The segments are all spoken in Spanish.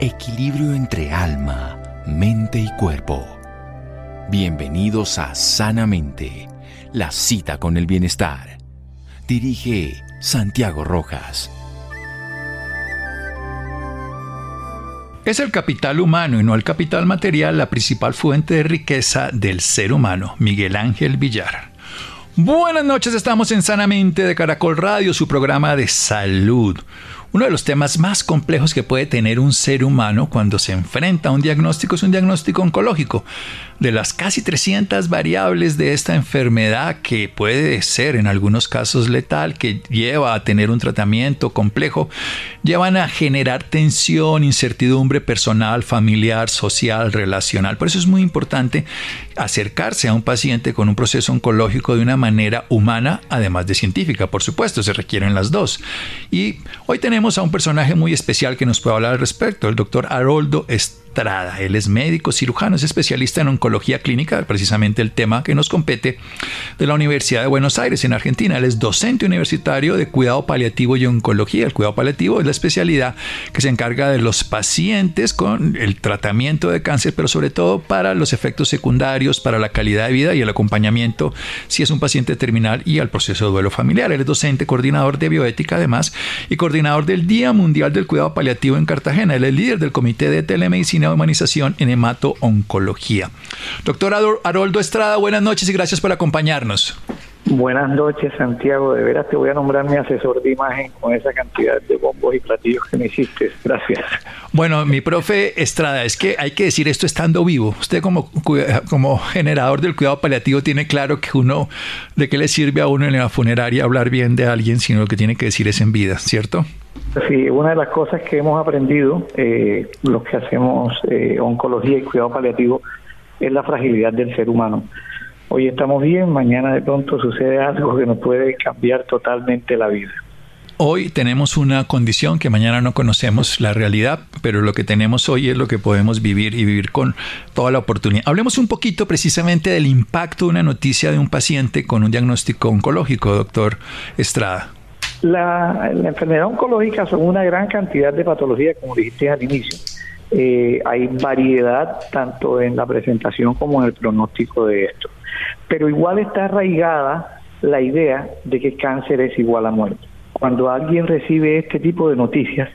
Equilibrio entre alma, mente y cuerpo. Bienvenidos a Sanamente, la cita con el bienestar. Dirige Santiago Rojas. Es el capital humano y no el capital material la principal fuente de riqueza del ser humano. Miguel Ángel Villar. Buenas noches, estamos en Sanamente de Caracol Radio, su programa de salud. Uno de los temas más complejos que puede tener un ser humano cuando se enfrenta a un diagnóstico es un diagnóstico oncológico. De las casi 300 variables de esta enfermedad que puede ser en algunos casos letal, que lleva a tener un tratamiento complejo, llevan a generar tensión, incertidumbre personal, familiar, social, relacional. Por eso es muy importante acercarse a un paciente con un proceso oncológico de una manera humana, además de científica, por supuesto, se requieren las dos. Y hoy tenemos a un personaje muy especial que nos puede hablar al respecto, el doctor Haroldo él es médico cirujano, es especialista en oncología clínica, precisamente el tema que nos compete de la Universidad de Buenos Aires en Argentina. Él es docente universitario de cuidado paliativo y oncología. El cuidado paliativo es la especialidad que se encarga de los pacientes con el tratamiento de cáncer, pero sobre todo para los efectos secundarios, para la calidad de vida y el acompañamiento si es un paciente terminal y al proceso de duelo familiar. Él es docente, coordinador de bioética además y coordinador del Día Mundial del Cuidado Paliativo en Cartagena. Él es líder del Comité de Telemedicina humanización en hemato-oncología. Doctor Haroldo Estrada, buenas noches y gracias por acompañarnos. Buenas noches, Santiago. De veras te voy a nombrar mi asesor de imagen con esa cantidad de bombos y platillos que me hiciste. Gracias. Bueno, mi profe Estrada, es que hay que decir esto estando vivo. Usted como, como generador del cuidado paliativo tiene claro que uno, de qué le sirve a uno en la funeraria hablar bien de alguien, sino lo que tiene que decir es en vida, ¿cierto? Sí, una de las cosas que hemos aprendido, eh, los que hacemos eh, oncología y cuidado paliativo, es la fragilidad del ser humano. Hoy estamos bien, mañana de pronto sucede algo que nos puede cambiar totalmente la vida. Hoy tenemos una condición que mañana no conocemos la realidad, pero lo que tenemos hoy es lo que podemos vivir y vivir con toda la oportunidad. Hablemos un poquito precisamente del impacto de una noticia de un paciente con un diagnóstico oncológico, doctor Estrada. La, enfermedad oncológica son una gran cantidad de patologías, como dijiste al inicio. Eh, hay variedad tanto en la presentación como en el pronóstico de esto. Pero igual está arraigada la idea de que cáncer es igual a muerte. Cuando alguien recibe este tipo de noticias,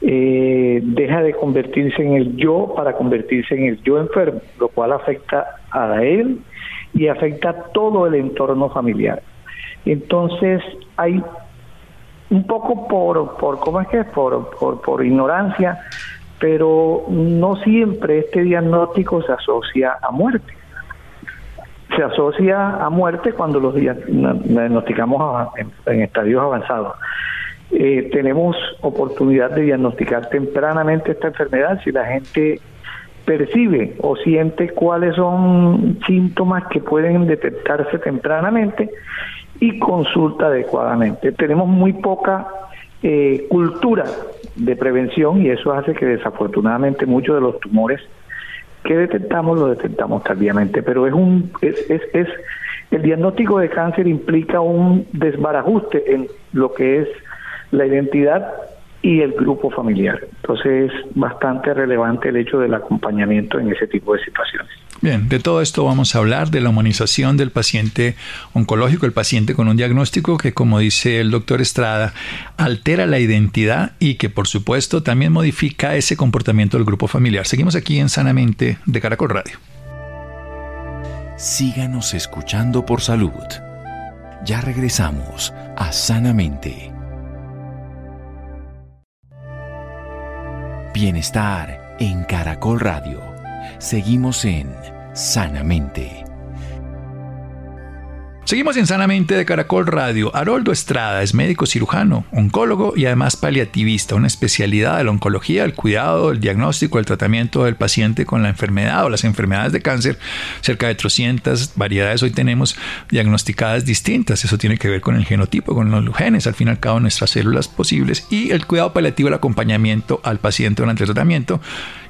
eh, deja de convertirse en el yo para convertirse en el yo enfermo, lo cual afecta a él y afecta a todo el entorno familiar. Entonces hay un poco por, por ¿cómo es que Por, por, por ignorancia, pero no siempre este diagnóstico se asocia a muerte. Se asocia a muerte cuando los diagnosticamos en, estadios avanzados. Eh, tenemos oportunidad de diagnosticar tempranamente esta enfermedad si la gente percibe o siente cuáles son síntomas que pueden detectarse tempranamente y consulta adecuadamente. Tenemos muy poca eh, cultura de prevención y eso hace que desafortunadamente muchos de los tumores que detectamos los detectamos tardíamente, pero es un es, es, es el diagnóstico de cáncer implica un desbarajuste en lo que es la identidad y el grupo familiar. Entonces es bastante relevante el hecho del acompañamiento en ese tipo de situaciones. Bien, de todo esto vamos a hablar, de la humanización del paciente oncológico, el paciente con un diagnóstico que, como dice el doctor Estrada, altera la identidad y que, por supuesto, también modifica ese comportamiento del grupo familiar. Seguimos aquí en Sanamente de Caracol Radio. Síganos escuchando por salud. Ya regresamos a Sanamente. Bienestar en Caracol Radio. Seguimos en Sanamente. Seguimos en Sanamente de Caracol Radio. Haroldo Estrada es médico cirujano, oncólogo y además paliativista, una especialidad de la oncología, el cuidado, el diagnóstico, el tratamiento del paciente con la enfermedad o las enfermedades de cáncer. Cerca de 300 variedades hoy tenemos diagnosticadas distintas. Eso tiene que ver con el genotipo, con los genes, al fin y al cabo nuestras células posibles y el cuidado paliativo, el acompañamiento al paciente durante el tratamiento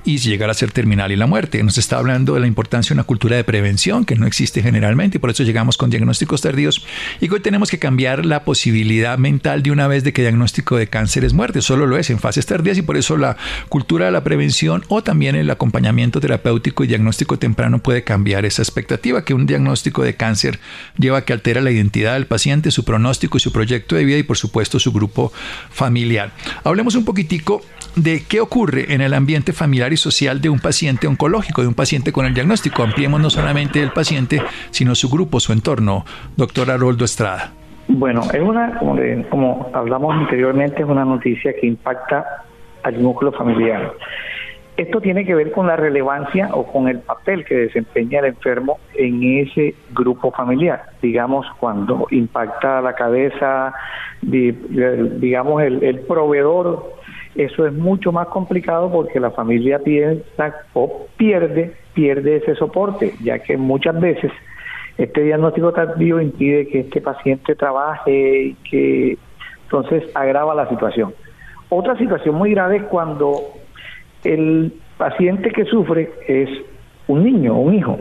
y llegar a ser terminal y la muerte. Nos está hablando de la importancia de una cultura de prevención que no existe generalmente y por eso llegamos con diagnósticos tardíos y hoy tenemos que cambiar la posibilidad mental de una vez de que diagnóstico de cáncer es muerte, solo lo es en fases tardías y por eso la cultura de la prevención o también el acompañamiento terapéutico y diagnóstico temprano puede cambiar esa expectativa que un diagnóstico de cáncer lleva a que altera la identidad del paciente, su pronóstico y su proyecto de vida y por supuesto su grupo familiar. Hablemos un poquitico de qué ocurre en el ambiente familiar social de un paciente oncológico, de un paciente con el diagnóstico. Ampliemos no solamente el paciente, sino su grupo, su entorno. Doctor Haroldo Estrada. Bueno, es una, como, como hablamos anteriormente, es una noticia que impacta al núcleo familiar. Esto tiene que ver con la relevancia o con el papel que desempeña el enfermo en ese grupo familiar. Digamos, cuando impacta la cabeza, digamos, el, proveedor, eso es mucho más complicado porque la familia piensa o pierde, pierde ese soporte, ya que muchas veces este diagnóstico tardío impide que este paciente trabaje y que entonces agrava la situación. Otra situación muy grave es cuando el paciente que sufre es un niño, un hijo.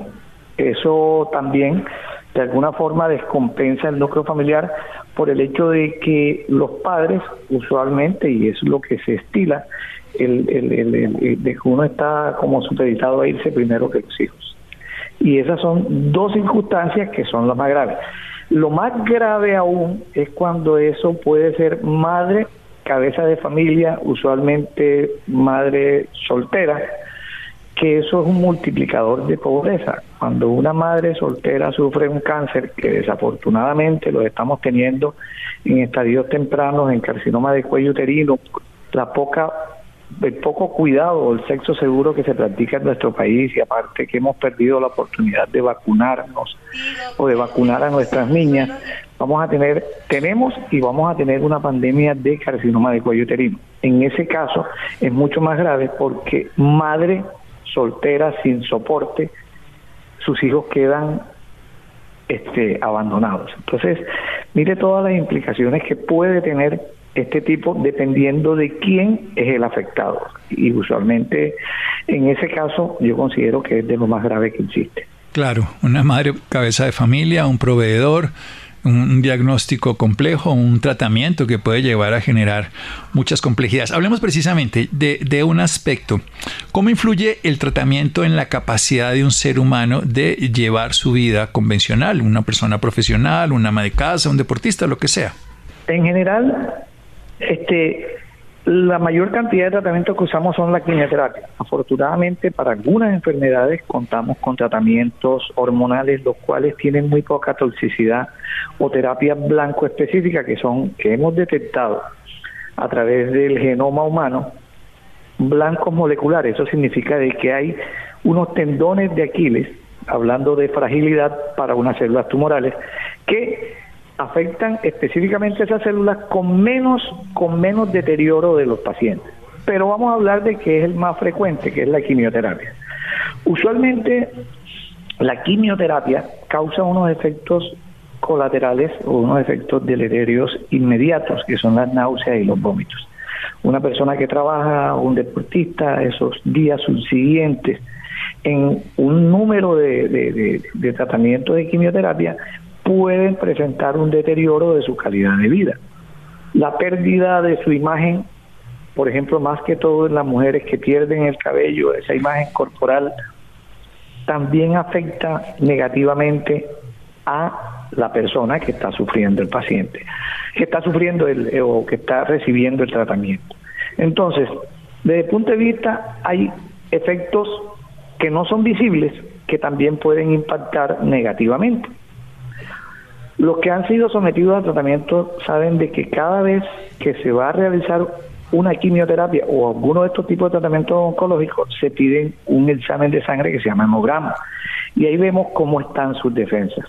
Eso también de alguna forma descompensa el núcleo familiar por el hecho de que los padres usualmente, y es lo que se estila, el, de que uno está como supeditado a irse primero que los hijos. Y esas son dos circunstancias que son las más graves. Lo más grave aún es cuando eso puede ser madre cabeza de familia, usualmente madre soltera, que eso es un multiplicador de pobreza. Cuando una madre soltera sufre un cáncer, que desafortunadamente lo estamos teniendo en estadios tempranos, en carcinoma de cuello uterino, la poca el poco cuidado el sexo seguro que se practica en nuestro país y aparte que hemos perdido la oportunidad de vacunarnos o de vacunar a nuestras niñas, vamos a tener, tenemos y vamos a tener una pandemia de carcinoma de cuello uterino. En ese caso es mucho más grave porque madre soltera sin soporte, sus hijos quedan este, abandonados. Entonces, mire todas las implicaciones que puede tener este tipo dependiendo de quién es el afectado. Y usualmente en ese caso yo considero que es de lo más grave que existe. Claro, una madre cabeza de familia, un proveedor, un diagnóstico complejo, un tratamiento que puede llevar a generar muchas complejidades. Hablemos precisamente de, de, un aspecto. ¿Cómo influye el tratamiento en la capacidad de un ser humano de llevar su vida convencional? Una persona profesional, una ama de casa, un deportista, lo que sea. En general, este, la mayor cantidad de tratamientos que usamos son la quimioterapia. Afortunadamente, para algunas enfermedades contamos con tratamientos hormonales, los cuales tienen muy poca toxicidad o terapias blanco específicas que son que hemos detectado a través del genoma humano blancos moleculares. Eso significa de que hay unos tendones de Aquiles, hablando de fragilidad para unas células tumorales, que afectan específicamente esas células con menos, con menos deterioro de los pacientes. Pero vamos a hablar de que es el más frecuente, que es la quimioterapia. Usualmente la quimioterapia causa unos efectos colaterales o unos efectos deleterios inmediatos, que son las náuseas y los vómitos. Una persona que trabaja, un deportista, esos días subsiguientes, en un número de, de, de tratamientos de quimioterapia, pueden presentar un deterioro de su calidad de vida. La pérdida de su imagen, por ejemplo, más que todo en las mujeres que pierden el cabello, esa imagen corporal, también afecta negativamente a la persona que está sufriendo el paciente, que está sufriendo el, o que está recibiendo el tratamiento. Entonces, desde el punto de vista, hay efectos que no son visibles que también pueden impactar negativamente. Los que han sido sometidos a tratamiento saben de que cada vez que se va a realizar una quimioterapia o alguno de estos tipos de tratamientos oncológicos, se piden un examen de sangre que se llama hemograma. Y ahí vemos cómo están sus defensas.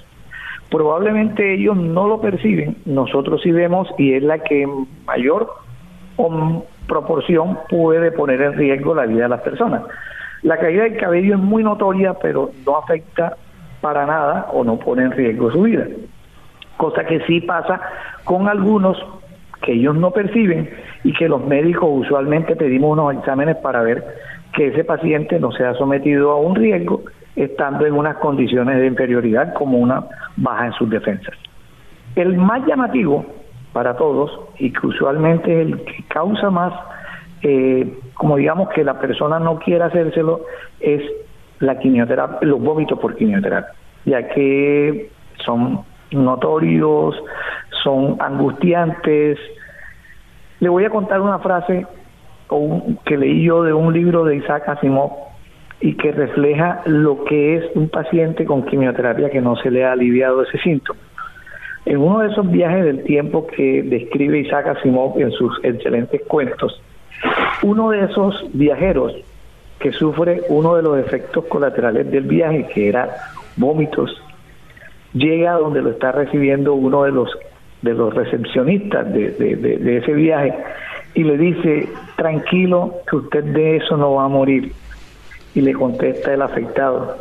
Probablemente ellos no lo perciben, nosotros sí vemos y es la que mayor proporción puede poner en riesgo la vida de las personas. La caída del cabello es muy notoria, pero no afecta para nada o no pone en riesgo su vida cosa que sí pasa con algunos que ellos no perciben, y que los médicos usualmente pedimos unos exámenes para ver que ese paciente no sea sometido a un riesgo estando en unas condiciones de inferioridad como una baja en sus defensas. El más llamativo para todos y que usualmente es el que causa más, eh, como digamos que la persona no quiere hacérselo, es la quimioterapia, los vómitos por quimioterapia, ya que son notorios, son angustiantes. Le voy a contar una frase que leí yo de un libro de Isaac Asimov y que refleja lo que es un paciente con quimioterapia que no se le ha aliviado ese síntoma. En uno de esos viajes del tiempo que describe Isaac Asimov en sus excelentes cuentos, uno de esos viajeros que sufre uno de los efectos colaterales del viaje, que era vómitos, llega donde lo está recibiendo uno de los de los recepcionistas de, de ese viaje y le dice, tranquilo, que usted de eso no va a morir. Y le contesta el afectado,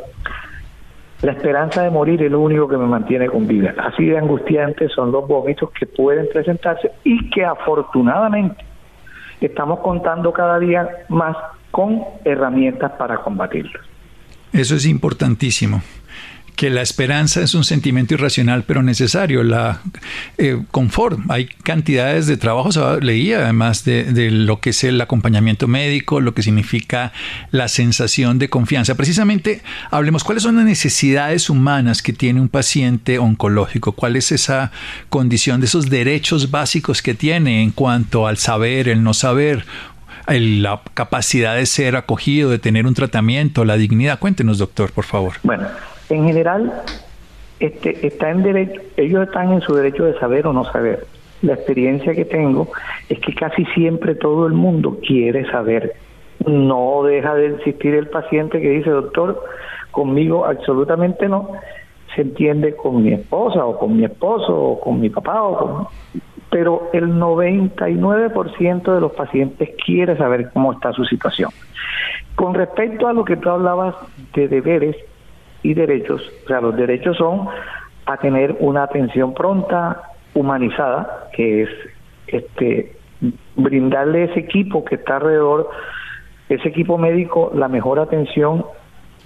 la esperanza de morir es lo único que me mantiene con vida. Así de angustiantes son los vómitos que pueden presentarse y que afortunadamente estamos contando cada día más con herramientas para combatirlos. Eso es importantísimo que la esperanza es un sentimiento irracional pero necesario, la eh, confort. Hay cantidades de trabajos, leía además de, lo que es el acompañamiento médico, lo que significa la sensación de confianza. Precisamente hablemos cuáles son las necesidades humanas que tiene un paciente oncológico, cuál es esa condición de esos derechos básicos que tiene en cuanto al saber, el no saber, la capacidad de ser acogido, de tener un tratamiento, la dignidad. Cuéntenos, doctor, por favor. Bueno, en general, este, está en derecho, ellos están en su derecho de saber o no saber. La experiencia que tengo es que casi siempre todo el mundo quiere saber. No deja de existir el paciente que dice, doctor, conmigo absolutamente no. Se entiende con mi esposa o con mi esposo o con mi papá o con... Pero el 99% de los pacientes quiere saber cómo está su situación. Con respecto a lo que tú hablabas de deberes, y derechos. O sea, los derechos son a tener una atención pronta, humanizada, que es este brindarle ese equipo que está alrededor, ese equipo médico, la mejor atención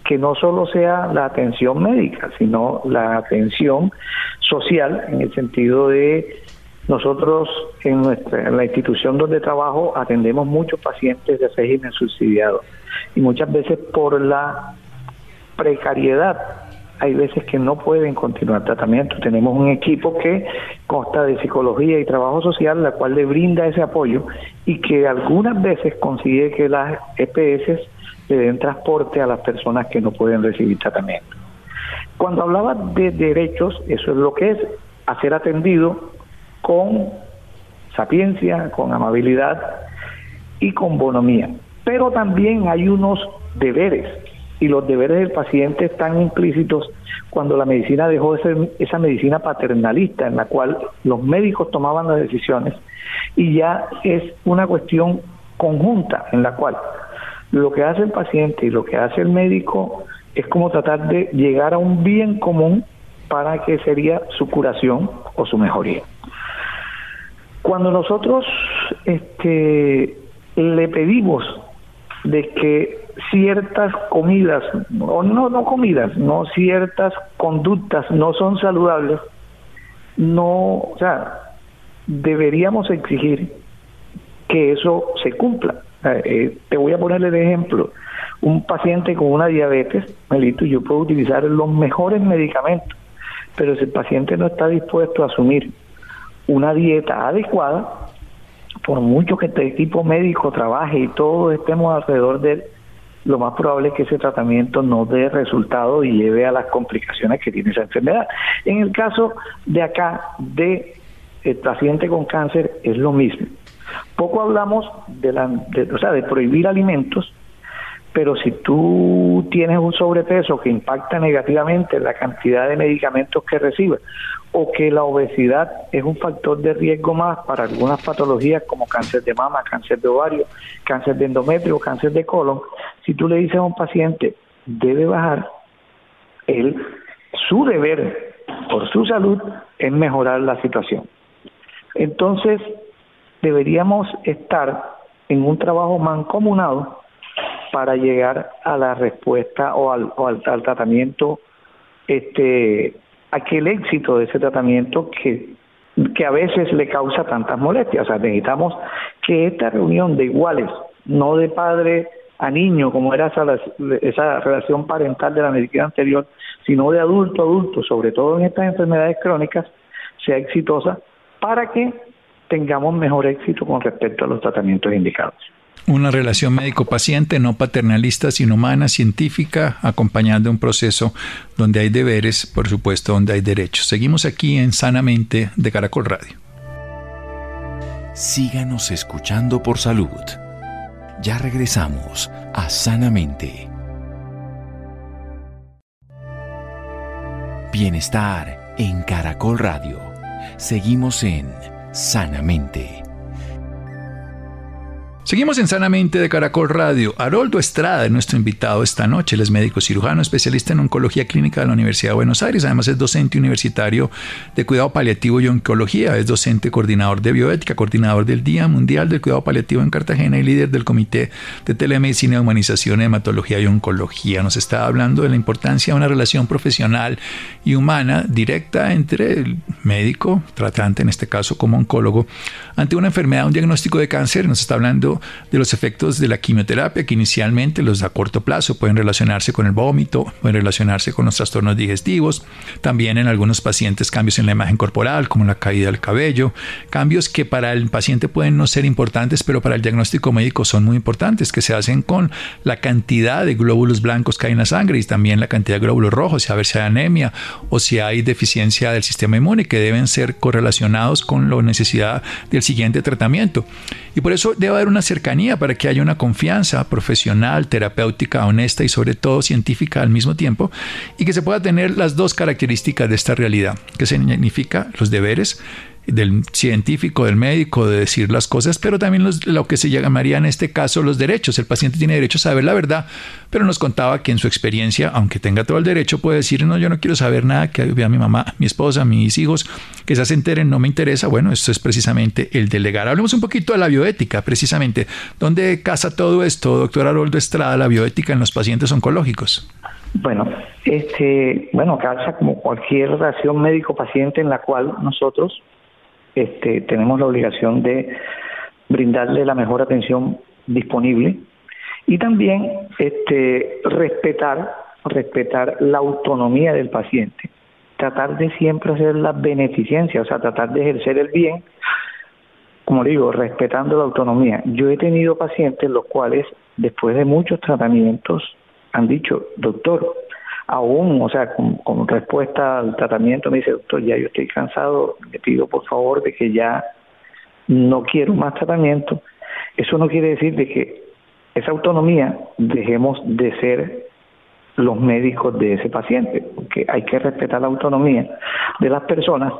que no solo sea la atención médica, sino la atención social, en el sentido de nosotros en, nuestra, en la institución donde trabajo atendemos muchos pacientes de régimen subsidiado y muchas veces por la precariedad hay veces que no pueden continuar tratamiento. Tenemos un equipo que consta de psicología y trabajo social, la cual le brinda ese apoyo y que algunas veces consigue que las EPS le den transporte a las personas que no pueden recibir tratamiento. Cuando hablaba de derechos, eso es lo que es hacer atendido con sapiencia, con amabilidad y con bonomía. Pero también hay unos deberes y los deberes del paciente están implícitos cuando la medicina dejó de ser esa medicina paternalista en la cual los médicos tomaban las decisiones y ya es una cuestión conjunta en la cual lo que hace el paciente y lo que hace el médico es como tratar de llegar a un bien común para que sería su curación o su mejoría. Cuando nosotros este, le pedimos de que ciertas comidas, o no, no comidas, no ciertas conductas no son saludables, no, o sea, deberíamos exigir que eso se cumpla. Eh, te voy a ponerle de ejemplo, un paciente con una diabetes, Melito, yo puedo utilizar los mejores medicamentos, pero si el paciente no está dispuesto a asumir una dieta adecuada, por mucho que este equipo médico trabaje y todos estemos alrededor de él, lo más probable es que ese tratamiento no dé resultado y lleve a las complicaciones que tiene esa enfermedad. En el caso de acá, de el paciente con cáncer, es lo mismo. Poco hablamos de, la, o sea, de prohibir alimentos, pero si tú tienes un sobrepeso que impacta negativamente la cantidad de medicamentos que recibes o que la obesidad es un factor de riesgo más para algunas patologías como cáncer de mama, cáncer de ovario, cáncer de endometrio, cáncer de colon, si tú le dices a un paciente debe bajar, él, su deber por su salud es mejorar la situación. Entonces, deberíamos estar en un trabajo mancomunado para llegar a la respuesta o al, al, tratamiento, este, aquel éxito de ese tratamiento que, a veces le causa tantas molestias. O necesitamos que esta reunión de iguales, no de padre a niño, como era esa, esa relación parental de la medicina anterior, sino de adulto a adulto, sobre todo en estas enfermedades crónicas, sea exitosa para que tengamos mejor éxito con respecto a los tratamientos indicados. Una relación médico-paciente no paternalista, sino humana, científica, acompañando un proceso donde hay deberes, por supuesto, donde hay derechos. Seguimos aquí en Sanamente de Caracol Radio. Síganos escuchando por salud. Ya regresamos a Sanamente. Bienestar en Caracol Radio. Seguimos en Sanamente. Seguimos en Sanamente de Caracol Radio. Haroldo Estrada es nuestro invitado esta noche. Él es médico cirujano, especialista en oncología clínica de la Universidad de Buenos Aires. Además es docente universitario de cuidado paliativo y oncología. Es docente coordinador de bioética, coordinador del Día Mundial del Cuidado Paliativo en Cartagena y líder del Comité de Telemedicina, Humanización, Hematología y Oncología. Nos está hablando de la importancia de una relación profesional y humana directa entre el médico, tratante en este caso como oncólogo, ante una enfermedad, un diagnóstico de cáncer. Nos está hablando de los efectos de la quimioterapia, que inicialmente los a corto plazo pueden relacionarse con el vómito, pueden relacionarse con los trastornos digestivos, también en algunos pacientes cambios en la imagen corporal, como la caída del cabello, cambios que para el paciente pueden no ser importantes, pero para el diagnóstico médico son muy importantes, que se hacen con la cantidad de glóbulos blancos que hay en la sangre y también la cantidad de glóbulos rojos, a ver si hay anemia o si hay deficiencia del sistema inmune, que deben ser correlacionados con la necesidad del siguiente tratamiento. Y por eso debe haber una cercanía para que haya una confianza profesional, terapéutica, honesta y sobre todo científica al mismo tiempo, y que se pueda tener las dos características de esta realidad, que significa los deberes del científico, del médico, de decir las cosas, pero también lo que se llamaría en este caso los derechos. El paciente tiene derecho a saber la verdad, pero nos contaba que en su experiencia, aunque tenga todo el derecho, puede decir, no, yo no quiero saber nada, que vea mi mamá, mi esposa, mis hijos, que se enteren, no me interesa. Bueno, esto es precisamente el delegar. Hablemos un poquito de la bioética, precisamente. ¿Dónde casa todo esto, doctor Haroldo Estrada, la bioética en los pacientes oncológicos? Bueno, este, bueno, casa como cualquier relación médico-paciente en la cual nosotros este, tenemos la obligación de brindarle la mejor atención disponible y también este, respetar, respetar la autonomía del paciente, tratar de siempre hacer la beneficencia, o sea, tratar de ejercer el bien, como digo, respetando la autonomía. Yo he tenido pacientes los cuales, después de muchos tratamientos, han dicho, doctor, aún, o sea, con, respuesta al tratamiento, me dice, doctor, ya yo estoy cansado, le pido por favor de que ya no quiero más tratamiento. Eso no quiere decir de que esa autonomía dejemos de ser los médicos de ese paciente, porque hay que respetar la autonomía de las personas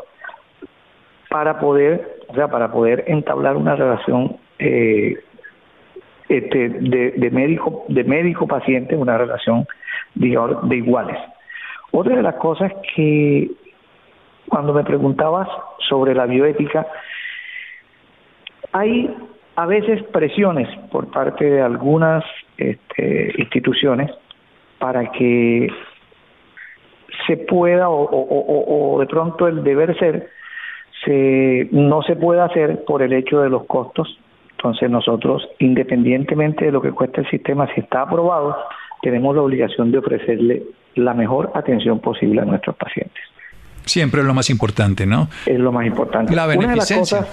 para poder, o sea, para poder entablar una relación eh, este, de, de médico de médico paciente, una relación de, iguales. Otra de las cosas que cuando me preguntabas sobre la bioética, hay a veces presiones por parte de algunas este, instituciones para que se pueda o, o, de pronto el deber ser se, no se pueda hacer por el hecho de los costos. Entonces nosotros, independientemente de lo que cueste el sistema, si está aprobado, tenemos la obligación de ofrecerle la mejor atención posible a nuestros pacientes. Siempre es lo más importante, ¿no? Es lo más importante. La beneficencia.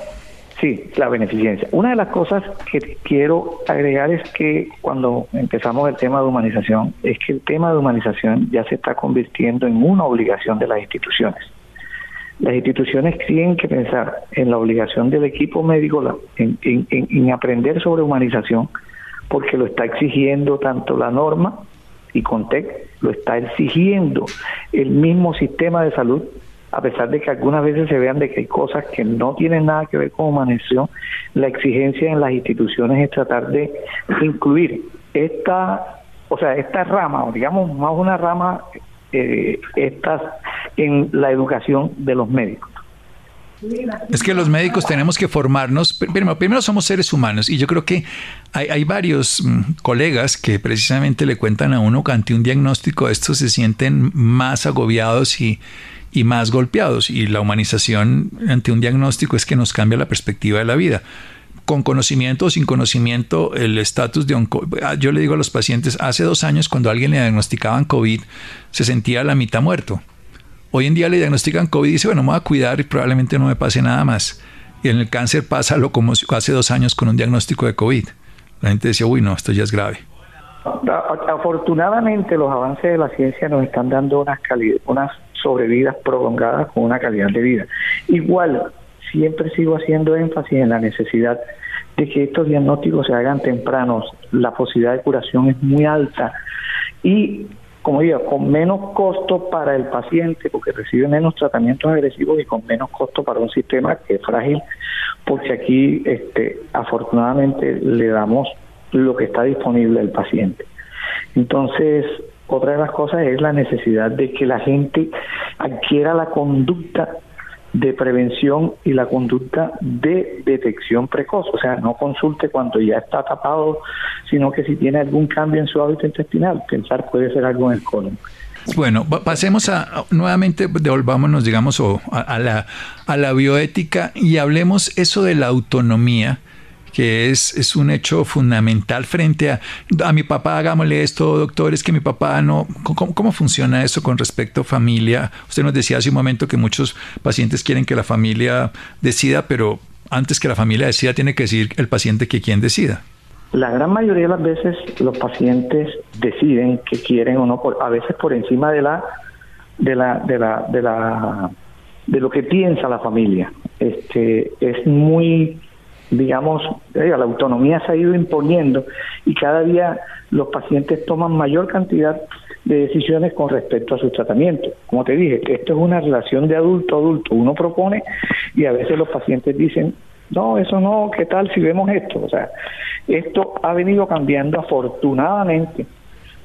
sí, la beneficencia. Una de las cosas que quiero agregar es que cuando empezamos el tema de humanización, es que el tema de humanización ya se está convirtiendo en una obligación de las instituciones. Las instituciones tienen que pensar en la obligación del equipo médico en, en aprender sobre humanización, porque lo está exigiendo tanto la norma y Contec, lo está exigiendo el mismo sistema de salud, a pesar de que algunas veces se vean de que hay cosas que no tienen nada que ver con humanización, la exigencia en las instituciones es tratar de incluir esta, o sea, esta rama, digamos más una rama, eh, estas en la educación de los médicos. Es que los médicos tenemos que formarnos. Primero, primero somos seres humanos y yo creo que hay, varios mm, colegas que precisamente le cuentan a uno que ante un diagnóstico estos se sienten más agobiados y, y más golpeados. Y la humanización ante un diagnóstico es que nos cambia la perspectiva de la vida con conocimiento o sin conocimiento el estatus de oncología. Ah, yo le digo a los pacientes, hace dos años cuando alguien le diagnosticaban COVID, se sentía la mitad muerto. Hoy en día le diagnostican COVID y dice, bueno, me voy a cuidar y probablemente no me pase nada más. Y en el cáncer pasa lo como hace dos años con un diagnóstico de COVID. La gente decía, uy, no, esto ya es grave. Afortunadamente los avances de la ciencia nos están dando unas, unas sobrevidas prolongadas con una calidad de vida. Igual, siempre sigo haciendo énfasis en la necesidad de que estos diagnósticos se hagan tempranos. La posibilidad de curación es muy alta y, como digo, con menos costo para el paciente, porque recibe menos tratamientos agresivos y con menos costo para un sistema que es frágil, porque aquí, este, afortunadamente, le damos lo que está disponible al paciente. Entonces, otra de las cosas es la necesidad de que la gente adquiera la conducta de prevención y la conducta de detección precoz. O sea, no consulte cuando ya está tapado, sino que si tiene algún cambio en su hábito intestinal, pensar puede ser algo en el colon. Bueno, pasemos a nuevamente, devolvámonos, digamos, a, la, a la bioética y hablemos eso de la autonomía que es, es un hecho fundamental frente a, a mi papá, hagámosle esto, doctor, es que mi papá no, ¿cómo, funciona eso con respecto a familia? Usted nos decía hace un momento que muchos pacientes quieren que la familia decida, pero antes que la familia decida tiene que decir el paciente que quien decida. La gran mayoría de las veces los pacientes deciden que quieren o no, a veces por encima de la de la de la de la de lo que piensa la familia. Este es muy digamos, la autonomía se ha ido imponiendo y cada día los pacientes toman mayor cantidad de decisiones con respecto a su tratamiento. Como te dije, esto es una relación de adulto a adulto. Uno propone y a veces los pacientes dicen, no, eso no, ¿qué tal si vemos esto? O sea, esto ha venido cambiando afortunadamente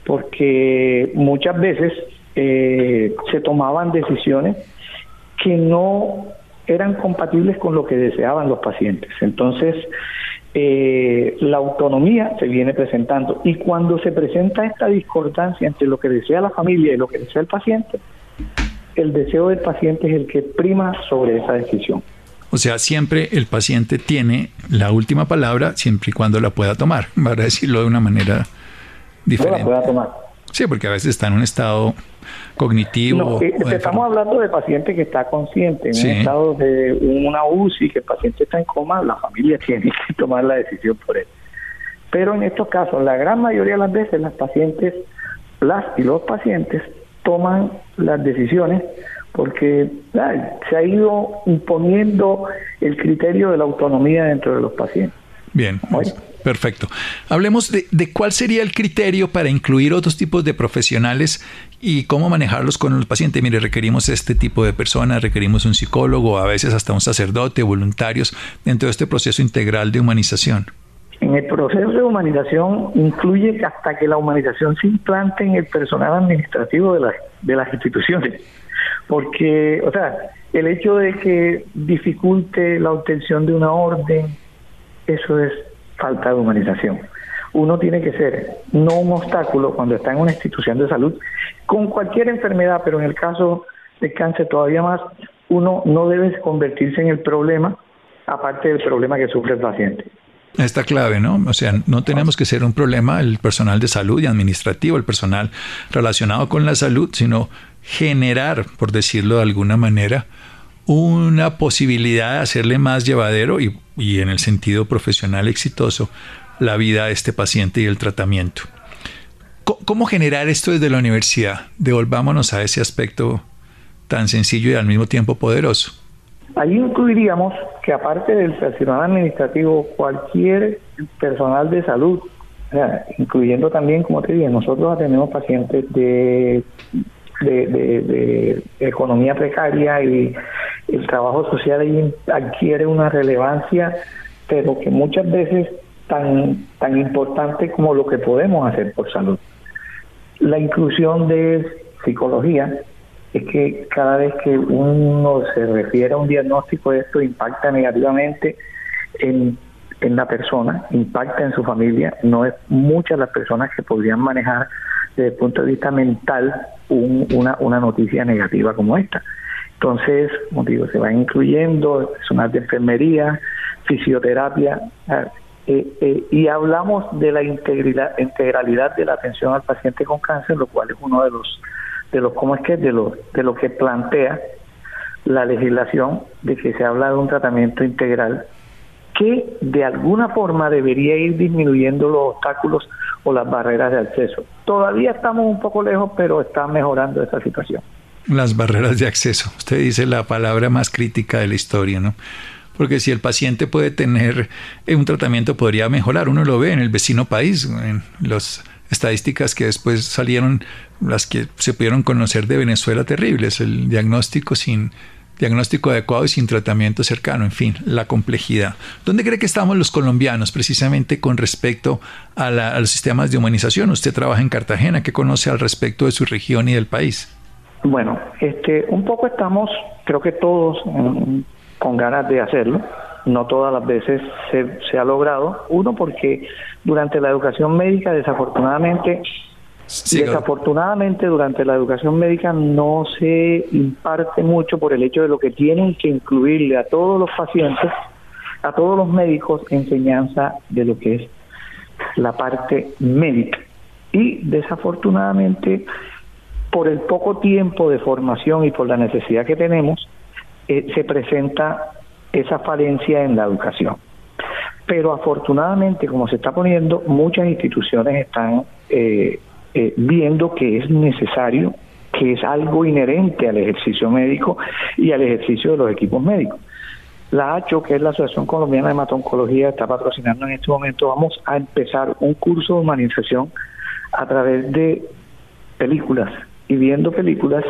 porque muchas veces eh, se tomaban decisiones que no eran compatibles con lo que deseaban los pacientes. Entonces, eh, la autonomía se viene presentando y cuando se presenta esta discordancia entre lo que desea la familia y lo que desea el paciente, el deseo del paciente es el que prima sobre esa decisión. O sea, siempre el paciente tiene la última palabra siempre y cuando la pueda tomar, para decirlo de una manera diferente. La pueda tomar. Sí, porque a veces está en un estado cognitivo. Eh, estamos hablando de paciente que está consciente, en un estado de una UCI, que el paciente está en coma, la familia tiene que tomar la decisión por él. Pero en estos casos, la gran mayoría de las veces, las pacientes, las y los pacientes toman las decisiones porque se ha ido imponiendo el criterio de la autonomía dentro de los pacientes. Bien. Perfecto. Hablemos de, cuál sería el criterio para incluir otros tipos de profesionales y cómo manejarlos con el paciente. Mire, requerimos este tipo de personas, requerimos un psicólogo, a veces hasta un sacerdote, voluntarios, dentro de este proceso integral de humanización. En el proceso de humanización incluye hasta que la humanización se implante en el personal administrativo de las, de las instituciones. Porque, o sea, el hecho de que dificulte la obtención de una orden, eso es falta de humanización. Uno tiene que ser no un obstáculo cuando está en una institución de salud, con cualquier enfermedad, pero en el caso de cáncer todavía más, uno no debe convertirse en el problema, aparte del problema que sufre el paciente. Está clave, ¿no? O sea, no tenemos que ser un problema el personal de salud y administrativo, el personal relacionado con la salud, sino generar, por decirlo de alguna manera, una posibilidad de hacerle más llevadero y, en el sentido profesional exitoso la vida de este paciente y el tratamiento. ¿Cómo generar esto desde la universidad? Devolvámonos a ese aspecto tan sencillo y al mismo tiempo poderoso. Ahí incluiríamos que aparte del personal administrativo, cualquier personal de salud, incluyendo también, como te dije, nosotros tenemos pacientes de de, economía precaria y el trabajo social ahí adquiere una relevancia, pero que muchas veces tan, tan importante como lo que podemos hacer por salud. La inclusión de psicología, es que cada vez que uno se refiere a un diagnóstico, esto impacta negativamente en, en la persona, impacta en su familia. No es muchas las personas que podrían manejar desde el punto de vista mental una, una noticia negativa como esta. Entonces, como digo, se va incluyendo personal de enfermería, fisioterapia, eh, eh, y hablamos de la integridad, integralidad de la atención al paciente con cáncer, lo cual es uno de los, de los ¿cómo es que? De lo, de lo que plantea la legislación de que se habla de un tratamiento integral que de alguna forma debería ir disminuyendo los obstáculos o las barreras de acceso. Todavía estamos un poco lejos, pero está mejorando esa situación. Las barreras de acceso. Usted dice la palabra más crítica de la historia, ¿no? Porque si el paciente puede tener eh, un tratamiento, podría mejorar. Uno lo ve en el vecino país, en las estadísticas que después salieron, las que se pudieron conocer de Venezuela terribles, el diagnóstico sin diagnóstico adecuado y sin tratamiento cercano, en fin, la complejidad. ¿Dónde cree que estamos los colombianos precisamente con respecto a, los sistemas de humanización? Usted trabaja en Cartagena, ¿qué conoce al respecto de su región y del país? Bueno, este, un poco estamos, creo que todos con ganas de hacerlo. No todas las veces se, se ha logrado. Uno, porque durante la educación médica, desafortunadamente, Desafortunadamente, durante la educación médica no se imparte mucho por el hecho de lo que tienen que incluirle a todos los pacientes, a todos los médicos, enseñanza de lo que es la parte médica. Y desafortunadamente, por el poco tiempo de formación y por la necesidad que tenemos, eh, se presenta esa falencia en la educación. Pero afortunadamente, como se está poniendo, muchas instituciones están eh, eh, viendo que es necesario, que es algo inherente al ejercicio médico y al ejercicio de los equipos médicos. La ACHO, que es la Asociación Colombiana de Hematoncología, está patrocinando en este momento. Vamos a empezar un curso de humanización a través de películas. Y viendo películas,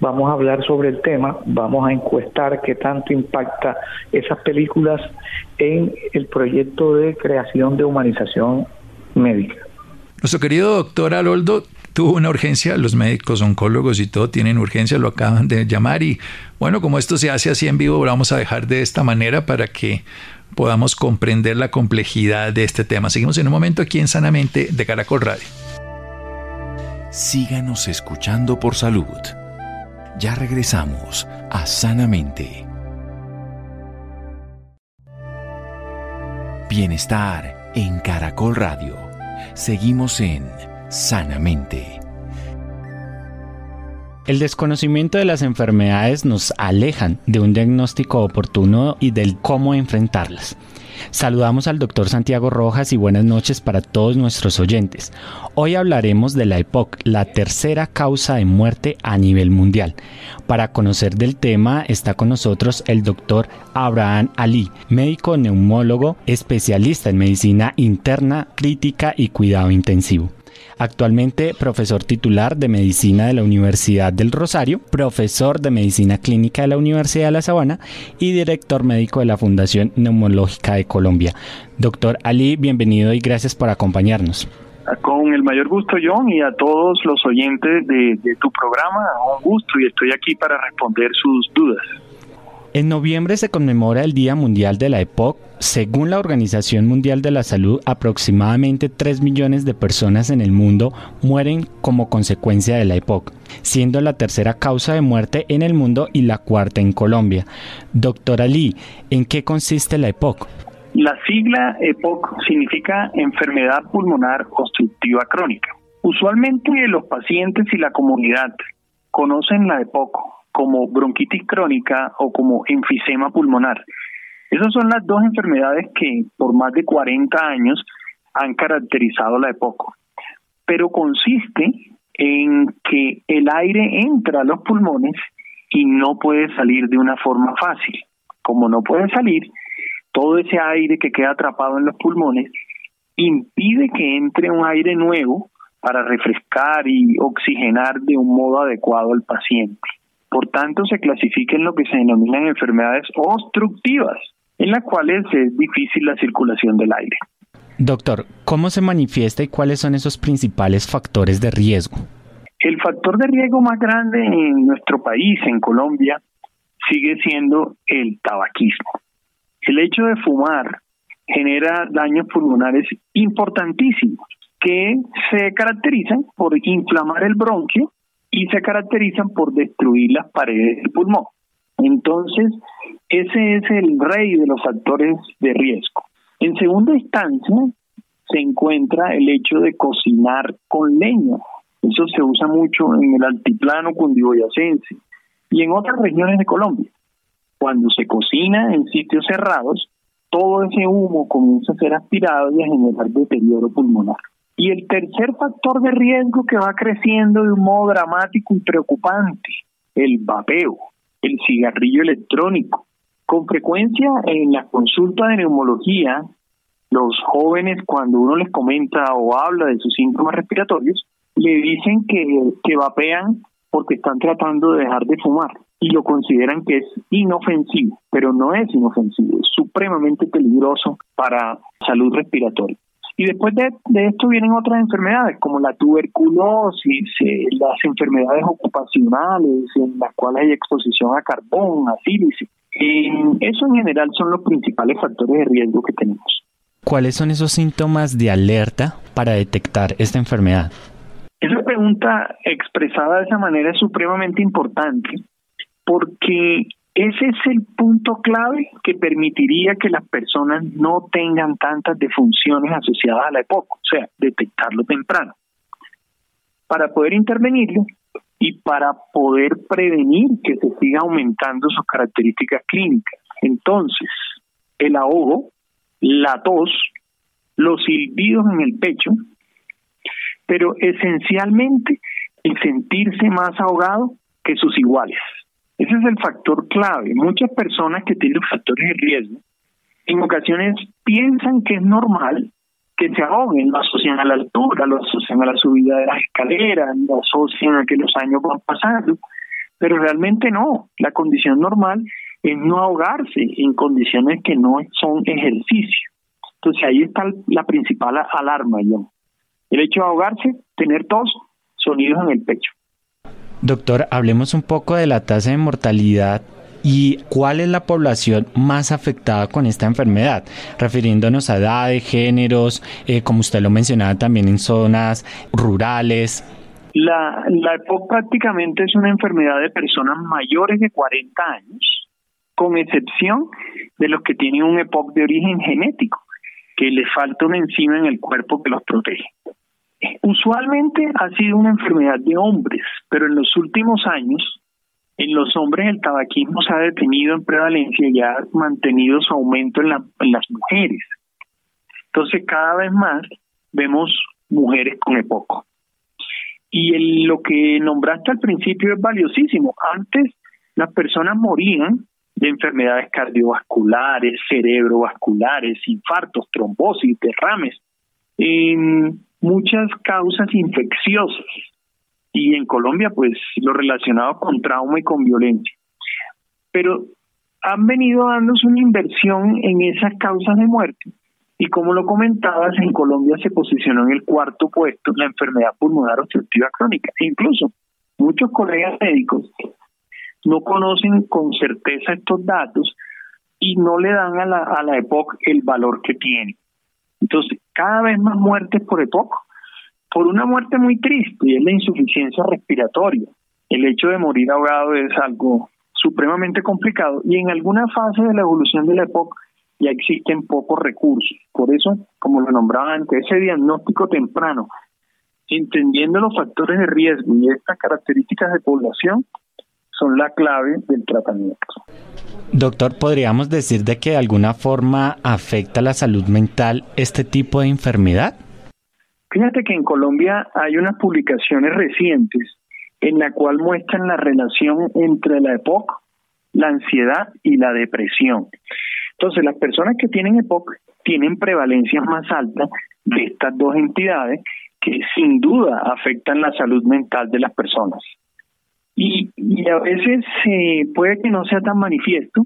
vamos a hablar sobre el tema, vamos a encuestar qué tanto impacta esas películas en el proyecto de creación de humanización médica. Nuestro querido doctor Aloldo tuvo una urgencia, los médicos, oncólogos y todo tienen urgencia, lo acaban de llamar y bueno, como esto se hace así en vivo, lo vamos a dejar de esta manera para que podamos comprender la complejidad de este tema. Seguimos en un momento aquí en Sanamente de Caracol Radio. Síganos escuchando por salud. Ya regresamos a Sanamente. Bienestar en Caracol Radio Seguimos en Sanamente. El desconocimiento de las enfermedades nos alejan de un diagnóstico oportuno y del cómo enfrentarlas. Saludamos al doctor Santiago Rojas y buenas noches para todos nuestros oyentes. Hoy hablaremos de la EPOC, la tercera causa de muerte a nivel mundial. Para conocer del tema está con nosotros el doctor Abraham Ali, médico neumólogo, especialista en medicina interna, crítica y cuidado intensivo. Actualmente profesor titular de Medicina de la Universidad del Rosario, profesor de Medicina Clínica de la Universidad de La Sabana y director médico de la Fundación Neumológica de Colombia. Doctor Ali, bienvenido y gracias por acompañarnos. Con el mayor gusto, John, y a todos los oyentes de, de tu programa, un gusto y estoy aquí para responder sus dudas. En noviembre se conmemora el Día Mundial de la EPOC. Según la Organización Mundial de la Salud, aproximadamente 3 millones de personas en el mundo mueren como consecuencia de la EPOC, siendo la tercera causa de muerte en el mundo y la cuarta en Colombia. Doctora Lee, ¿en qué consiste la EPOC? La sigla EPOC significa enfermedad pulmonar obstructiva crónica. Usualmente los pacientes y la comunidad conocen la EPOC como bronquitis crónica o como enfisema pulmonar. Esas son las dos enfermedades que por más de 40 años han caracterizado la EPOC. Pero consiste en que el aire entra a los pulmones y no puede salir de una forma fácil. Como no puede salir, todo ese aire que queda atrapado en los pulmones impide que entre un aire nuevo para refrescar y oxigenar de un modo adecuado al paciente. Por tanto, se clasifica en lo que se denominan enfermedades obstructivas, en las cuales es difícil la circulación del aire. Doctor, ¿cómo se manifiesta y cuáles son esos principales factores de riesgo? El factor de riesgo más grande en nuestro país, en Colombia, sigue siendo el tabaquismo. El hecho de fumar genera daños pulmonares importantísimos que se caracterizan por inflamar el bronquio y se caracterizan por destruir las paredes del pulmón. Entonces, ese es el rey de los factores de riesgo. En segunda instancia, se encuentra el hecho de cocinar con leña. Eso se usa mucho en el altiplano cundiboyacense y en otras regiones de Colombia. Cuando se cocina en sitios cerrados, todo ese humo comienza a ser aspirado y a generar deterioro pulmonar. Y el tercer factor de riesgo que va creciendo de un modo dramático y preocupante, el vapeo, el cigarrillo electrónico. Con frecuencia en la consulta de neumología, los jóvenes cuando uno les comenta o habla de sus síntomas respiratorios, le dicen que, que vapean porque están tratando de dejar de fumar y lo consideran que es inofensivo, pero no es inofensivo, es supremamente peligroso para salud respiratoria. Y después de, esto vienen otras enfermedades como la tuberculosis, eh, las enfermedades ocupacionales en las cuales hay exposición a carbón, a sílice. eso en general son los principales factores de riesgo que tenemos. ¿Cuáles son esos síntomas de alerta para detectar esta enfermedad? Esa pregunta expresada de esa manera es supremamente importante porque ese es el punto clave que permitiría que las personas no tengan tantas defunciones asociadas a la EPOC, o sea, detectarlo temprano. Para poder intervenirlo y para poder prevenir que se siga aumentando sus características clínicas. Entonces, el ahogo, la tos, los silbidos en el pecho, pero esencialmente el sentirse más ahogado que sus iguales. Ese es el factor clave. Muchas personas que tienen factores de riesgo en ocasiones piensan que es normal que se ahoguen, lo asocian a la altura, lo asocian a la subida de las escaleras, lo asocian a que los años van pasando, pero realmente no. La condición normal es no ahogarse en condiciones que no son ejercicio. Entonces ahí está la principal alarma, yo. El hecho de ahogarse, tener tos, sonidos en el pecho. Doctor, hablemos un poco de la tasa de mortalidad y cuál es la población más afectada con esta enfermedad, refiriéndonos a edades, géneros, eh, como usted lo mencionaba también en zonas rurales. La, la EPOC prácticamente es una enfermedad de personas mayores de 40 años, con excepción de los que tienen un EPOC de origen genético, que les falta una enzima en el cuerpo que los protege. Usualmente ha sido una enfermedad de hombres, pero en los últimos años, en los hombres el tabaquismo se ha detenido en prevalencia y ha mantenido su aumento en, las mujeres. Entonces, cada vez más vemos mujeres con EPOC. Y lo que nombraste al principio es valiosísimo. Antes las personas morían de enfermedades cardiovasculares, cerebrovasculares, infartos, trombosis, derrames muchas causas infecciosas y en Colombia pues lo relacionado con trauma y con violencia. Pero han venido dándose una inversión en esas causas de muerte y como lo comentabas, en Colombia se posicionó en el cuarto puesto la enfermedad pulmonar obstructiva crónica. E incluso muchos colegas médicos no conocen con certeza estos datos y no le dan a la, a la EPOC el valor que tiene. Entonces, cada vez más muertes por EPOC, por una muerte muy triste, y es la insuficiencia respiratoria. El hecho de morir ahogado es algo supremamente complicado y en alguna fase de la evolución de la EPOC ya existen pocos recursos. Por eso, como lo nombraba antes, ese diagnóstico temprano, entendiendo los factores de riesgo y estas características de población, son la clave del tratamiento. Doctor, ¿podríamos decir de que de alguna forma afecta la salud mental este tipo de enfermedad? Fíjate que en Colombia hay unas publicaciones recientes en la cual muestran la relación entre la EPOC, la ansiedad y la depresión. Entonces, las personas que tienen EPOC tienen prevalencias más altas de estas dos entidades que sin duda afectan la salud mental de las personas. Y, a veces eh, puede que no sea tan manifiesto,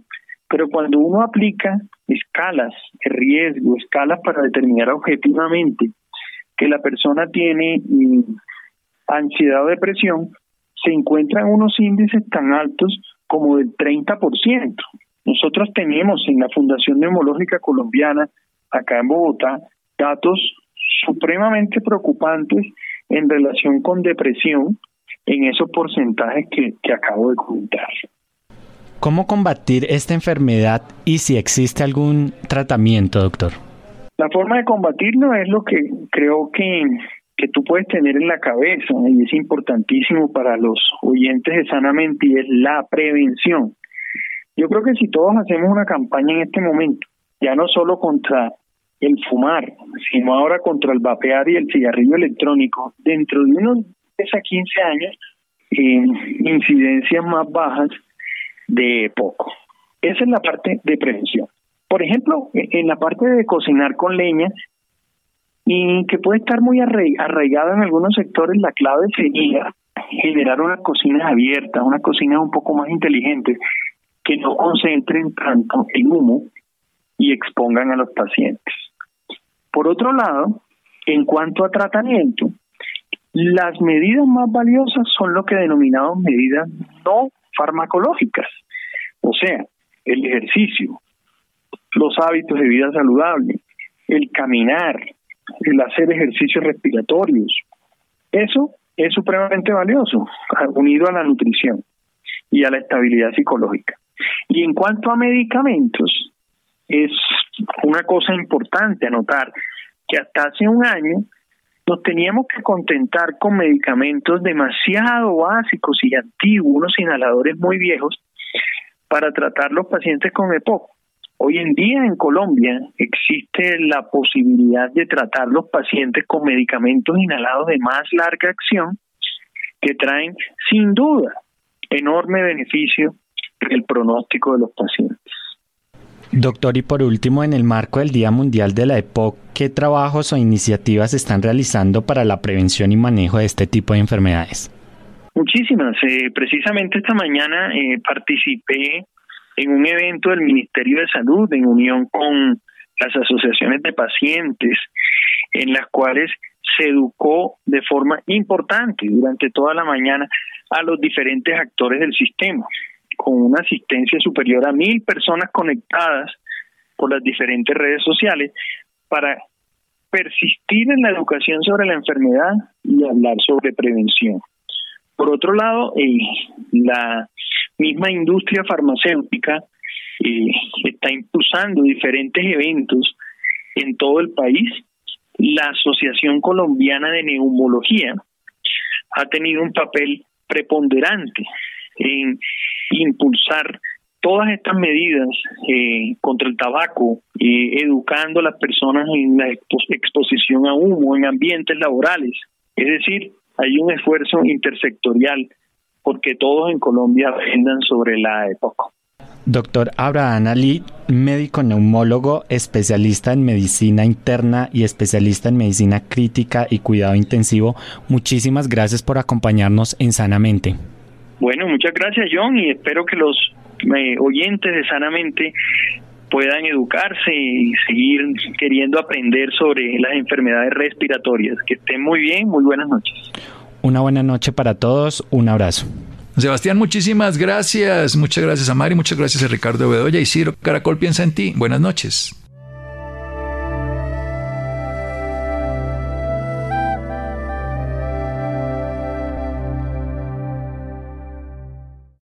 pero cuando uno aplica escalas de riesgo, escalas para determinar objetivamente que la persona tiene mm, ansiedad o depresión, se encuentran unos índices tan altos como del 30%. Nosotros tenemos en la Fundación Neumológica Colombiana, acá en Bogotá, datos supremamente preocupantes en relación con depresión en esos porcentajes que, que acabo de comentar. ¿Cómo combatir esta enfermedad y si existe algún tratamiento, doctor? La forma de combatirlo es lo que creo que, que tú puedes tener en la cabeza y es importantísimo para los oyentes de Sanamente y es la prevención. Yo creo que si todos hacemos una campaña en este momento, ya no solo contra el fumar, sino ahora contra el vapear y el cigarrillo electrónico, dentro de unos 10 a 15 años, en incidencias más bajas de poco. Esa es la parte de prevención. Por ejemplo, en la parte de cocinar con leña, y que puede estar muy arraigada en algunos sectores, la clave sería generar unas cocinas abiertas, unas cocinas un poco más inteligentes, que no concentren tanto el humo y expongan a los pacientes. Por otro lado, en cuanto a tratamiento, las medidas más valiosas son lo que denominamos medidas no farmacológicas, o sea, el ejercicio, los hábitos de vida saludable, el caminar, el hacer ejercicios respiratorios. Eso es supremamente valioso, unido a la nutrición y a la estabilidad psicológica. Y en cuanto a medicamentos, es una cosa importante anotar que hasta hace un año nos teníamos que contentar con medicamentos demasiado básicos y antiguos, unos inhaladores muy viejos, para tratar los pacientes con EPOC. Hoy en día en Colombia existe la posibilidad de tratar los pacientes con medicamentos inhalados de más larga acción que traen sin duda enorme beneficio en el pronóstico de los pacientes. Doctor, y por último, en el marco del Día Mundial de la EPOC, ¿qué trabajos o iniciativas están realizando para la prevención y manejo de este tipo de enfermedades? Muchísimas. Eh, precisamente esta mañana eh, participé en un evento del Ministerio de Salud en unión con las asociaciones de pacientes, en las cuales se educó de forma importante durante toda la mañana a los diferentes actores del sistema con una asistencia superior a mil personas conectadas por las diferentes redes sociales para persistir en la educación sobre la enfermedad y hablar sobre prevención. Por otro lado, eh, la misma industria farmacéutica eh, está impulsando diferentes eventos en todo el país. La Asociación Colombiana de Neumología ha tenido un papel preponderante en impulsar todas estas medidas eh, contra el tabaco, eh, educando a las personas en la exposición a humo, en ambientes laborales. Es decir, hay un esfuerzo intersectorial porque todos en Colombia aprendan sobre la época. Doctor Abraham Ali, médico neumólogo, especialista en medicina interna y especialista en medicina crítica y cuidado intensivo, muchísimas gracias por acompañarnos en Sanamente. Bueno, muchas gracias John y espero que los eh, oyentes de Sanamente puedan educarse y seguir queriendo aprender sobre las enfermedades respiratorias. Que estén muy bien, muy buenas noches. Una buena noche para todos, un abrazo. Sebastián, muchísimas gracias. Muchas gracias a Mari, muchas gracias a Ricardo Bedoya y Ciro Caracol piensa en ti. Buenas noches.